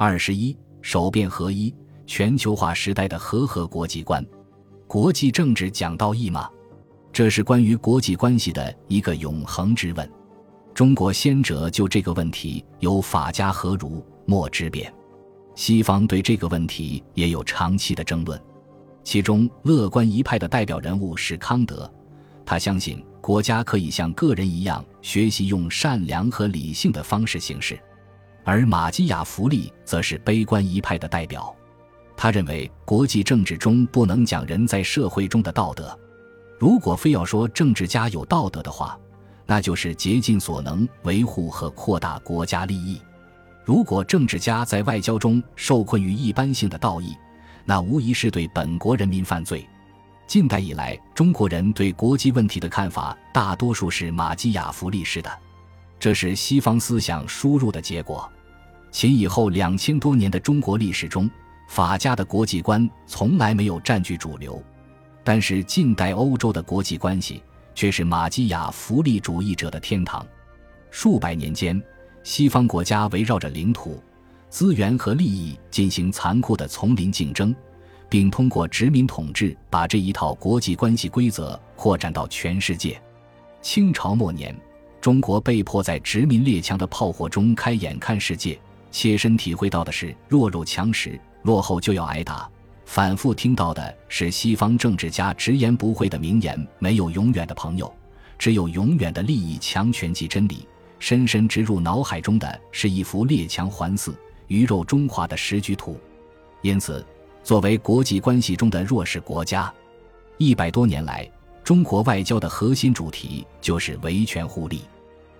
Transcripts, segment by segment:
二十一，守变合一，全球化时代的和合国际观。国际政治讲道义吗？这是关于国际关系的一个永恒之问。中国先哲就这个问题有“法家何如，莫之辩”。西方对这个问题也有长期的争论。其中乐观一派的代表人物是康德，他相信国家可以像个人一样学习用善良和理性的方式行事；而马基雅弗利则是悲观一派的代表，他认为国际政治中不能讲人在社会中的道德。如果非要说政治家有道德的话，那就是竭尽所能维护和扩大国家利益。如果政治家在外交中受困于一般性的道义，那无疑是对本国人民犯罪。近代以来，中国人对国际问题的看法大多数是马基雅弗利式的，这是西方思想输入的结果。秦以后两千多年的中国历史中，法家的国际观从来没有占据主流，但是近代欧洲的国际关系却是马基雅弗利主义者的天堂。数百年间，西方国家围绕着领土。资源和利益进行残酷的丛林竞争，并通过殖民统治把这一套国际关系规则扩展到全世界。清朝末年，中国被迫在殖民列强的炮火中开眼看世界，切身体会到的是弱肉强食，落后就要挨打；反复听到的是西方政治家直言不讳的名言：“没有永远的朋友，只有永远的利益强权及真理。”深深植入脑海中的是一幅列强环伺。鱼肉中华的时局图，因此，作为国际关系中的弱势国家，一百多年来，中国外交的核心主题就是维权互利。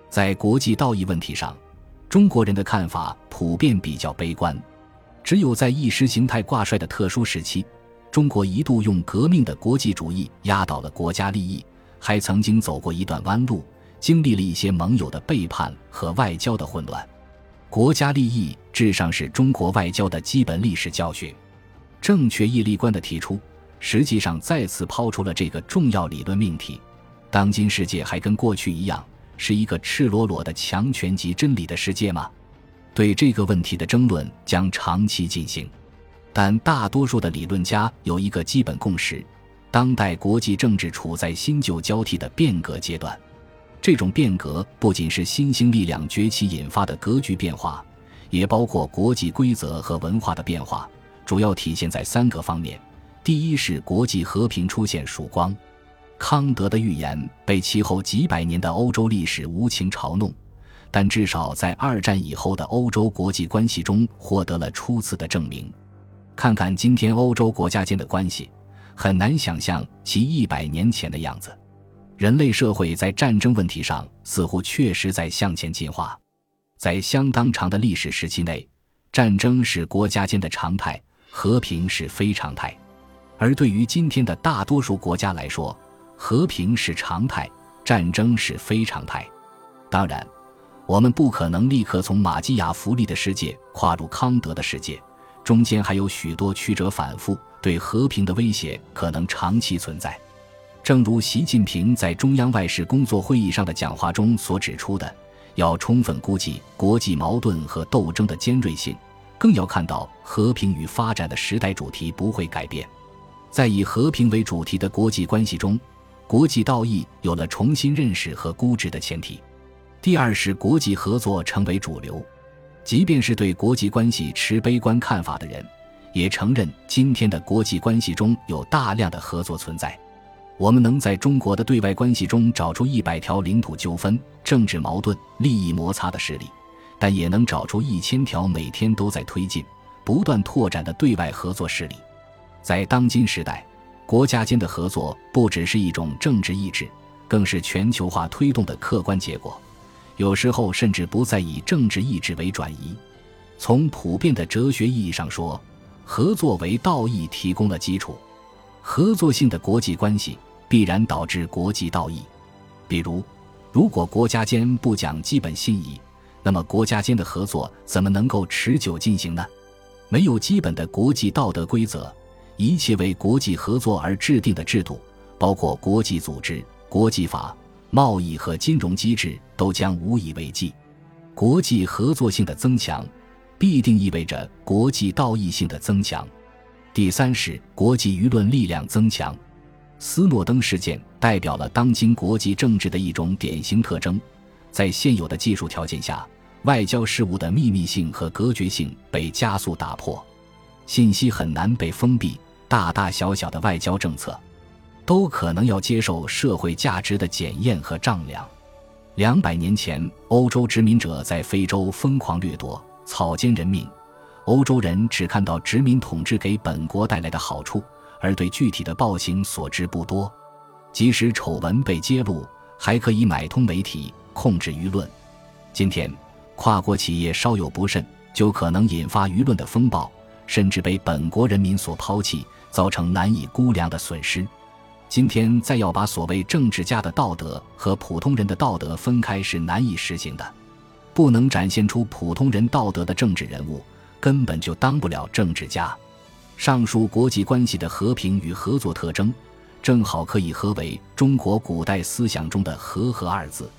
在国际道义问题上，中国人的看法普遍比较悲观。只有在意识形态挂帅的特殊时期，中国一度用革命的国际主义压倒了国家利益，还曾经走过一段弯路，经历了一些盟友的背叛和外交的混乱。国家利益至上是中国外交的基本历史教训。正确义利观的提出，实际上再次抛出了这个重要理论命题：当今世界还跟过去一样，是一个赤裸裸的强权及真理的世界吗？对这个问题的争论将长期进行。但大多数的理论家有一个基本共识：当代国际政治处在新旧交替的变革阶段。这种变革不仅是新兴力量崛起引发的格局变化，也包括国际规则和文化的变化，主要体现在三个方面：第一是国际和平出现曙光。康德的预言被其后几百年的欧洲历史无情嘲弄，但至少在二战以后的欧洲国际关系中获得了初次的证明。看看今天欧洲国家间的关系，很难想象其一百年前的样子。人类社会在战争问题上似乎确实在向前进化，在相当长的历史时期内，战争是国家间的常态，和平是非常态。而对于今天的大多数国家来说，和平是常态，战争是非常态。当然，我们不可能立刻从马基雅弗利的世界跨入康德的世界，中间还有许多曲折反复，对和平的威胁可能长期存在。正如习近平在中央外事工作会议上的讲话中所指出的，要充分估计国际矛盾和斗争的尖锐性，更要看到和平与发展的时代主题不会改变。在以和平为主题的国际关系中，国际道义有了重新认识和估值的前提。第二是国际合作成为主流，即便是对国际关系持悲观看法的人，也承认今天的国际关系中有大量的合作存在。我们能在中国的对外关系中找出一百条领土纠纷、政治矛盾、利益摩擦的事例，但也能找出一千条每天都在推进、不断拓展的对外合作事例。在当今时代，国家间的合作不只是一种政治意志，更是全球化推动的客观结果。有时候甚至不再以政治意志为转移。从普遍的哲学意义上说，合作为道义提供了基础。合作性的国际关系。必然导致国际道义，比如，如果国家间不讲基本信义，那么国家间的合作怎么能够持久进行呢？没有基本的国际道德规则，一切为国际合作而制定的制度，包括国际组织、国际法、贸易和金融机制，都将无以为继。国际合作性的增强，必定意味着国际道义性的增强。第三是国际舆论力量增强。斯诺登事件代表了当今国际政治的一种典型特征，在现有的技术条件下，外交事务的秘密性和隔绝性被加速打破，信息很难被封闭，大大小小的外交政策都可能要接受社会价值的检验和丈量。两百年前，欧洲殖民者在非洲疯狂掠夺、草菅人命，欧洲人只看到殖民统治给本国带来的好处。而对具体的暴行所知不多，即使丑闻被揭露，还可以买通媒体控制舆论。今天，跨国企业稍有不慎，就可能引发舆论的风暴，甚至被本国人民所抛弃，造成难以估量的损失。今天再要把所谓政治家的道德和普通人的道德分开是难以实行的。不能展现出普通人道德的政治人物，根本就当不了政治家。上述国际关系的和平与合作特征，正好可以合为中国古代思想中的“和合”二字。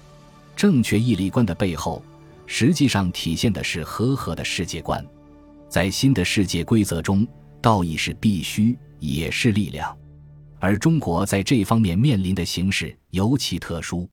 正确义利观的背后，实际上体现的是和合的世界观。在新的世界规则中，道义是必须，也是力量。而中国在这方面面临的形势尤其特殊。